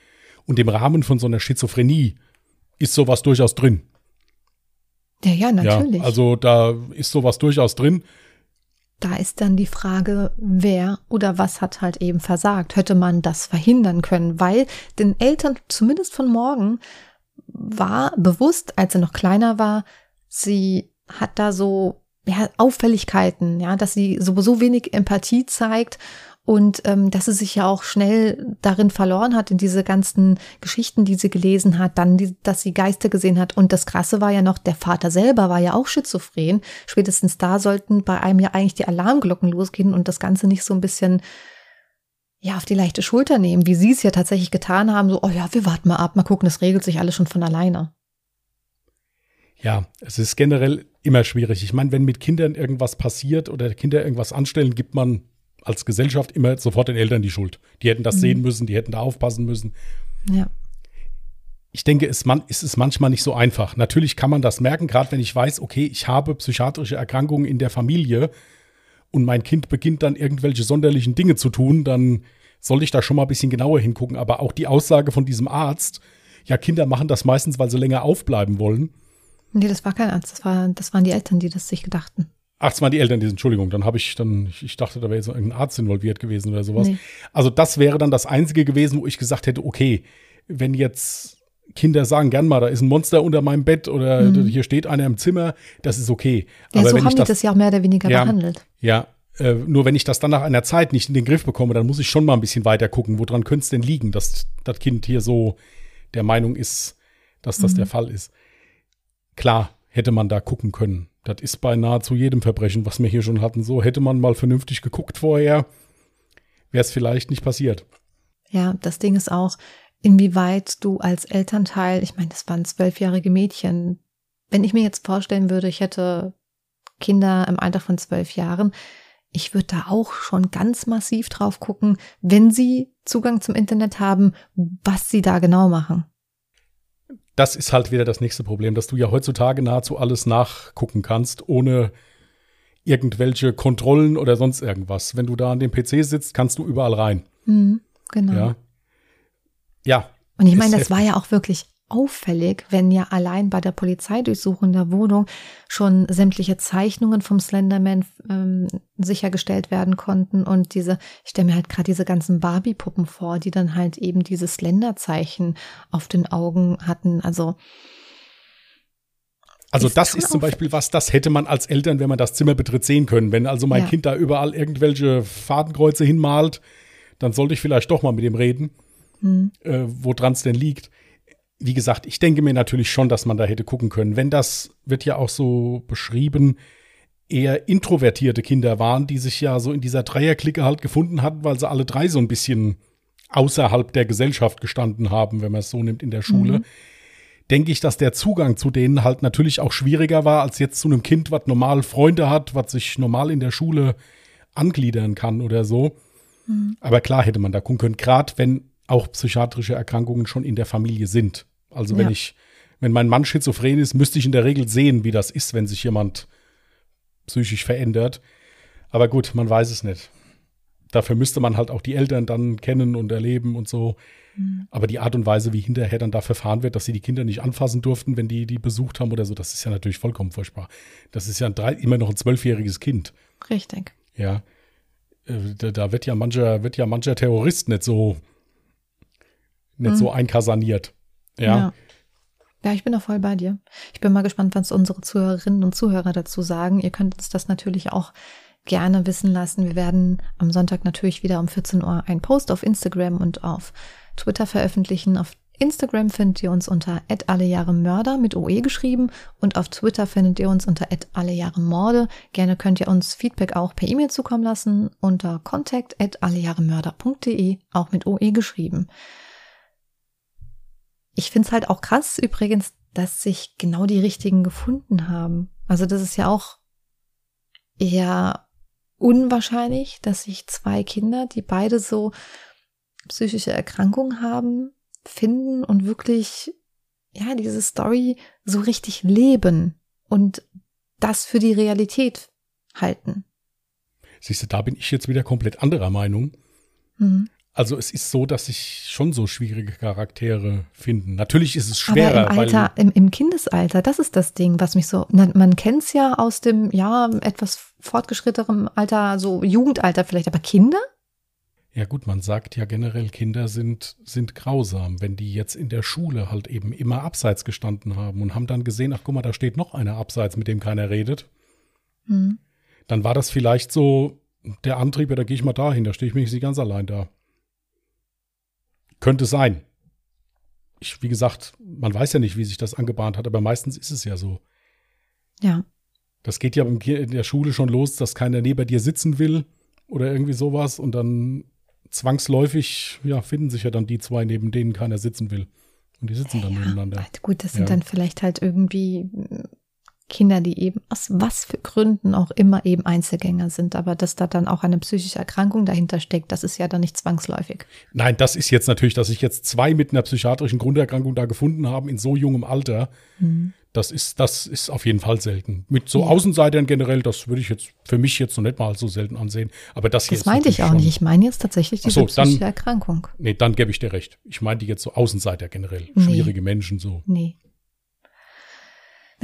Und im Rahmen von so einer Schizophrenie ist sowas durchaus drin. Ja, ja, natürlich. Ja, also da ist sowas durchaus drin. Da ist dann die Frage, wer oder was hat halt eben versagt? Hätte man das verhindern können? Weil den Eltern, zumindest von morgen, war bewusst, als er noch kleiner war, sie hat da so ja, Auffälligkeiten, ja, dass sie sowieso wenig Empathie zeigt und ähm, dass sie sich ja auch schnell darin verloren hat in diese ganzen Geschichten, die sie gelesen hat, dann, die, dass sie Geister gesehen hat. Und das Krasse war ja noch, der Vater selber war ja auch schizophren. Spätestens da sollten bei einem ja eigentlich die Alarmglocken losgehen und das Ganze nicht so ein bisschen ja auf die leichte Schulter nehmen, wie sie es ja tatsächlich getan haben. So, oh ja, wir warten mal ab, mal gucken, das regelt sich alles schon von alleine. Ja, es ist generell immer schwierig. Ich meine, wenn mit Kindern irgendwas passiert oder Kinder irgendwas anstellen, gibt man als Gesellschaft immer sofort den Eltern die Schuld. Die hätten das mhm. sehen müssen, die hätten da aufpassen müssen. Ja. Ich denke, es ist manchmal nicht so einfach. Natürlich kann man das merken, gerade wenn ich weiß, okay, ich habe psychiatrische Erkrankungen in der Familie und mein Kind beginnt dann irgendwelche sonderlichen Dinge zu tun, dann sollte ich da schon mal ein bisschen genauer hingucken. Aber auch die Aussage von diesem Arzt, ja, Kinder machen das meistens, weil sie länger aufbleiben wollen Nee, das war kein Arzt, das, war, das waren die Eltern, die das sich gedachten. Ach, es waren die Eltern, die, Entschuldigung, dann habe ich dann, ich dachte, da wäre jetzt irgendein Arzt involviert gewesen oder sowas. Nee. Also das wäre dann das Einzige gewesen, wo ich gesagt hätte, okay, wenn jetzt Kinder sagen gern mal, da ist ein Monster unter meinem Bett oder mhm. hier steht einer im Zimmer, das ist okay. Ja, Aber so haben die das, das, ja auch mehr oder weniger ja, behandelt. Ja, äh, nur wenn ich das dann nach einer Zeit nicht in den Griff bekomme, dann muss ich schon mal ein bisschen weiter gucken, woran könnte es denn liegen, dass das Kind hier so der Meinung ist, dass das mhm. der Fall ist. Klar, hätte man da gucken können. Das ist bei nahezu jedem Verbrechen, was wir hier schon hatten. So hätte man mal vernünftig geguckt vorher, wäre es vielleicht nicht passiert. Ja, das Ding ist auch, inwieweit du als Elternteil, ich meine, das waren zwölfjährige Mädchen, wenn ich mir jetzt vorstellen würde, ich hätte Kinder im Alter von zwölf Jahren, ich würde da auch schon ganz massiv drauf gucken, wenn sie Zugang zum Internet haben, was sie da genau machen das ist halt wieder das nächste Problem, dass du ja heutzutage nahezu alles nachgucken kannst, ohne irgendwelche Kontrollen oder sonst irgendwas. Wenn du da an dem PC sitzt, kannst du überall rein. Mhm, genau. Ja. ja. Und ich meine, das war ja auch wirklich auffällig, wenn ja allein bei der Polizeidurchsuchung der Wohnung schon sämtliche Zeichnungen vom Slenderman ähm, sichergestellt werden konnten und diese, ich stelle mir halt gerade diese ganzen Barbie-Puppen vor, die dann halt eben dieses Slender-Zeichen auf den Augen hatten. Also also ist das ist zum Beispiel was, das hätte man als Eltern, wenn man das Zimmer betritt, sehen können. Wenn also mein ja. Kind da überall irgendwelche Fadenkreuze hinmalt, dann sollte ich vielleicht doch mal mit ihm reden, hm. äh, woran es denn liegt wie gesagt, ich denke mir natürlich schon, dass man da hätte gucken können. Wenn das wird ja auch so beschrieben, eher introvertierte Kinder waren, die sich ja so in dieser Dreierklicke halt gefunden hatten, weil sie alle drei so ein bisschen außerhalb der Gesellschaft gestanden haben, wenn man es so nimmt in der Schule. Mhm. Denke ich, dass der Zugang zu denen halt natürlich auch schwieriger war, als jetzt zu einem Kind, was normal Freunde hat, was sich normal in der Schule angliedern kann oder so. Mhm. Aber klar hätte man da gucken können, gerade wenn auch psychiatrische Erkrankungen schon in der Familie sind. Also wenn ja. ich, wenn mein Mann schizophren ist, müsste ich in der Regel sehen, wie das ist, wenn sich jemand psychisch verändert. Aber gut, man weiß es nicht. Dafür müsste man halt auch die Eltern dann kennen und erleben und so. Mhm. Aber die Art und Weise, wie hinterher dann da verfahren wird, dass sie die Kinder nicht anfassen durften, wenn die die besucht haben oder so, das ist ja natürlich vollkommen furchtbar. Das ist ja drei, immer noch ein zwölfjähriges Kind. Richtig. Ja. Äh, da, da wird ja mancher, wird ja mancher Terrorist nicht so nicht mhm. so einkasaniert. Ja. ja. Ja, ich bin da voll bei dir. Ich bin mal gespannt, was unsere Zuhörerinnen und Zuhörer dazu sagen. Ihr könnt uns das natürlich auch gerne wissen lassen. Wir werden am Sonntag natürlich wieder um 14 Uhr einen Post auf Instagram und auf Twitter veröffentlichen. Auf Instagram findet ihr uns unter allejahremörder mit OE geschrieben und auf Twitter findet ihr uns unter allejahremorde. Gerne könnt ihr uns Feedback auch per E-Mail zukommen lassen unter contact allejahremörder.de, auch mit OE geschrieben. Ich finde es halt auch krass übrigens, dass sich genau die richtigen gefunden haben. Also das ist ja auch eher unwahrscheinlich, dass sich zwei Kinder, die beide so psychische Erkrankungen haben, finden und wirklich, ja, diese Story so richtig leben und das für die Realität halten. Siehst du, da bin ich jetzt wieder komplett anderer Meinung. Mhm. Also es ist so, dass sich schon so schwierige Charaktere finden. Natürlich ist es schwerer. Aber im Alter, im, im, Kindesalter, das ist das Ding, was mich so. Man kennt es ja aus dem, ja, etwas fortgeschrittenerem Alter, so Jugendalter vielleicht, aber Kinder? Ja gut, man sagt ja generell, Kinder sind, sind grausam, wenn die jetzt in der Schule halt eben immer abseits gestanden haben und haben dann gesehen, ach guck mal, da steht noch einer abseits, mit dem keiner redet. Mhm. Dann war das vielleicht so der Antrieb, ja, da gehe ich mal dahin, da stehe ich mich nicht ganz allein da. Könnte sein. Ich, wie gesagt, man weiß ja nicht, wie sich das angebahnt hat, aber meistens ist es ja so. Ja. Das geht ja in der Schule schon los, dass keiner neben dir sitzen will oder irgendwie sowas und dann zwangsläufig, ja, finden sich ja dann die zwei, neben denen keiner sitzen will. Und die sitzen dann ja, nebeneinander. Gut, das sind ja. dann vielleicht halt irgendwie Kinder, die eben aus was für Gründen auch immer eben Einzelgänger sind, aber dass da dann auch eine psychische Erkrankung dahinter steckt, das ist ja dann nicht zwangsläufig. Nein, das ist jetzt natürlich, dass sich jetzt zwei mit einer psychiatrischen Grunderkrankung da gefunden haben in so jungem Alter. Mhm. Das ist, das ist auf jeden Fall selten. Mit so ja. Außenseitern generell, das würde ich jetzt für mich jetzt noch nicht mal so selten ansehen. Aber das hier Das meinte ich auch schon. nicht. Ich meine jetzt tatsächlich diese so, psychische dann, Erkrankung. Nee, dann gebe ich dir recht. Ich meine die jetzt so Außenseiter generell. Nee. Schwierige Menschen so. Nee.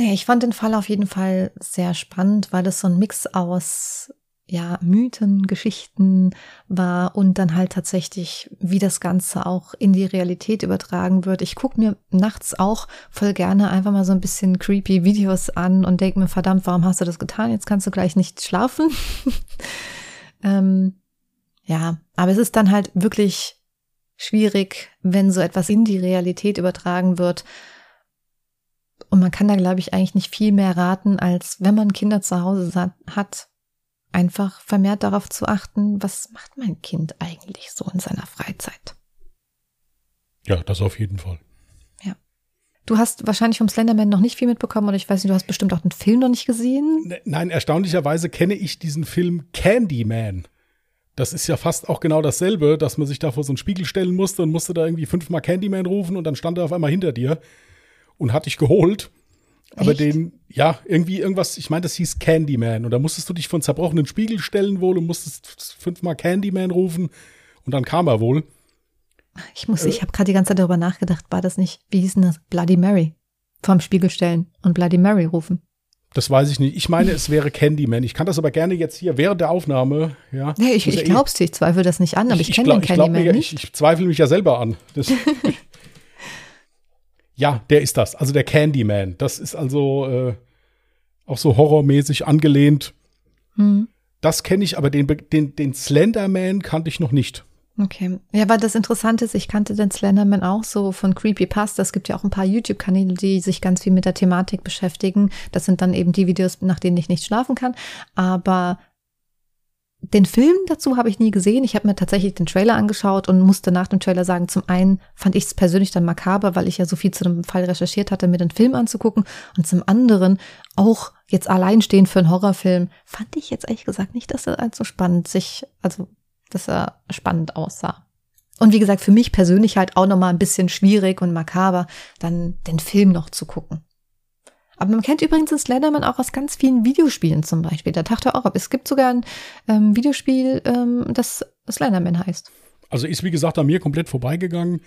Naja, ich fand den Fall auf jeden Fall sehr spannend, weil es so ein Mix aus ja, Mythen, Geschichten war und dann halt tatsächlich, wie das Ganze auch in die Realität übertragen wird. Ich gucke mir nachts auch voll gerne einfach mal so ein bisschen creepy Videos an und denke mir, verdammt, warum hast du das getan? Jetzt kannst du gleich nicht schlafen. ähm, ja, aber es ist dann halt wirklich schwierig, wenn so etwas in die Realität übertragen wird. Und man kann da, glaube ich, eigentlich nicht viel mehr raten, als wenn man Kinder zu Hause hat, einfach vermehrt darauf zu achten, was macht mein Kind eigentlich so in seiner Freizeit. Ja, das auf jeden Fall. Ja. Du hast wahrscheinlich vom Slenderman noch nicht viel mitbekommen oder ich weiß nicht, du hast bestimmt auch den Film noch nicht gesehen. Ne, nein, erstaunlicherweise kenne ich diesen Film Candyman. Das ist ja fast auch genau dasselbe, dass man sich da vor so einen Spiegel stellen musste und musste da irgendwie fünfmal Candyman rufen und dann stand er auf einmal hinter dir und hat dich geholt. Aber Echt? den, ja, irgendwie irgendwas, ich meine, das hieß Candyman. Und da musstest du dich von zerbrochenen Spiegel stellen wohl und musstest fünfmal Candyman rufen. Und dann kam er wohl. Ich muss, äh, ich habe gerade die ganze Zeit darüber nachgedacht, war das nicht, wie hieß denn das? Bloody Mary. Vorm Spiegel stellen und Bloody Mary rufen. Das weiß ich nicht. Ich meine, es wäre Candyman. Ich kann das aber gerne jetzt hier während der Aufnahme, ja. ja ich, ich ja glaub's dir, ich zweifle das nicht an, aber ich, ich kenne den Candyman mir, nicht. Ich, ich zweifle mich ja selber an. Das, Ja, der ist das. Also der Candyman. Das ist also äh, auch so horrormäßig angelehnt. Hm. Das kenne ich, aber den, den, den Slenderman kannte ich noch nicht. Okay. Ja, weil das Interessante ist, ich kannte den Slenderman auch so von Creepypasta. Es gibt ja auch ein paar YouTube-Kanäle, die sich ganz viel mit der Thematik beschäftigen. Das sind dann eben die Videos, nach denen ich nicht schlafen kann. Aber den Film dazu habe ich nie gesehen. Ich habe mir tatsächlich den Trailer angeschaut und musste nach dem Trailer sagen, zum einen fand ich es persönlich dann makaber, weil ich ja so viel zu dem Fall recherchiert hatte, mir den Film anzugucken. Und zum anderen auch jetzt alleinstehend für einen Horrorfilm fand ich jetzt ehrlich gesagt nicht, dass er allzu spannend sich, also dass er spannend aussah. Und wie gesagt, für mich persönlich halt auch nochmal ein bisschen schwierig und makaber, dann den Film noch zu gucken. Aber man kennt übrigens den Slenderman auch aus ganz vielen Videospielen zum Beispiel. Da dachte auch, es gibt sogar ein ähm, Videospiel, ähm, das Slenderman heißt. Also ist wie gesagt an mir komplett vorbeigegangen.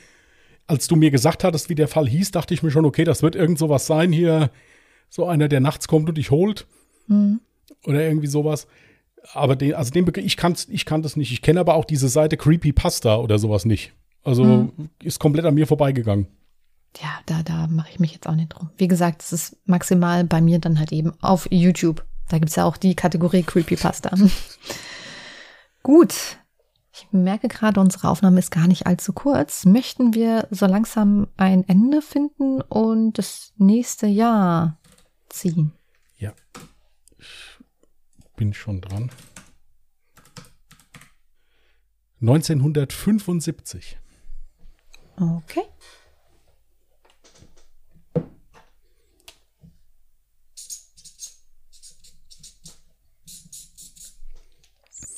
Als du mir gesagt hattest, wie der Fall hieß, dachte ich mir schon, okay, das wird irgend sowas sein hier. So einer, der nachts kommt und dich holt. Mhm. Oder irgendwie sowas. Aber den, also den, ich kann ich kann das nicht. Ich kenne aber auch diese Seite Creepypasta oder sowas nicht. Also mhm. ist komplett an mir vorbeigegangen. Ja, da, da mache ich mich jetzt auch nicht drum. Wie gesagt, es ist maximal bei mir dann halt eben auf YouTube. Da gibt es ja auch die Kategorie Creepypasta. Gut. Ich merke gerade, unsere Aufnahme ist gar nicht allzu kurz. Möchten wir so langsam ein Ende finden und das nächste Jahr ziehen? Ja. Ich bin schon dran. 1975. Okay.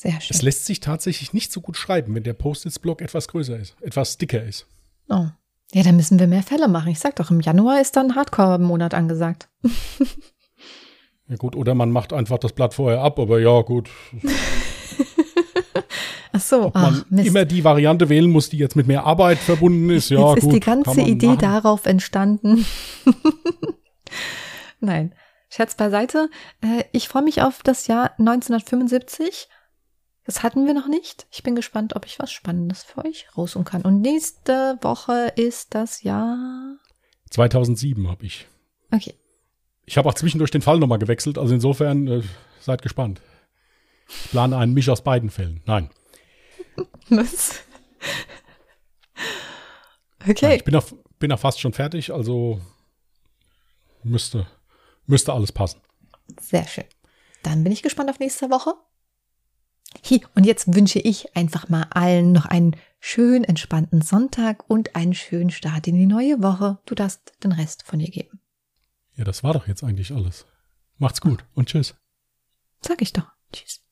Sehr schön. Es lässt sich tatsächlich nicht so gut schreiben, wenn der Post-its-Block etwas größer ist, etwas dicker ist. Oh. Ja, dann müssen wir mehr Fälle machen. Ich sag doch, im Januar ist dann Hardcore-Monat angesagt. ja gut, oder man macht einfach das Blatt vorher ab, aber ja, gut. Ach so, Ob man Mist. immer die Variante wählen muss, die jetzt mit mehr Arbeit verbunden ist. Ja, jetzt gut, ist die ganze Idee machen. darauf entstanden. Nein, Scherz beiseite. Äh, ich freue mich auf das Jahr 1975 das hatten wir noch nicht. Ich bin gespannt, ob ich was Spannendes für euch rausholen kann. Und nächste Woche ist das Jahr 2007 habe ich. Okay. Ich habe auch zwischendurch den Fall nochmal gewechselt, also insofern äh, seid gespannt. Ich plane einen Misch aus beiden Fällen. Nein. Was? Okay. Ja, ich bin auch, bin auch fast schon fertig, also müsste, müsste alles passen. Sehr schön. Dann bin ich gespannt auf nächste Woche. Und jetzt wünsche ich einfach mal allen noch einen schön entspannten Sonntag und einen schönen Start in die neue Woche. Du darfst den Rest von dir geben. Ja, das war doch jetzt eigentlich alles. Macht's gut und tschüss. Sag ich doch. Tschüss.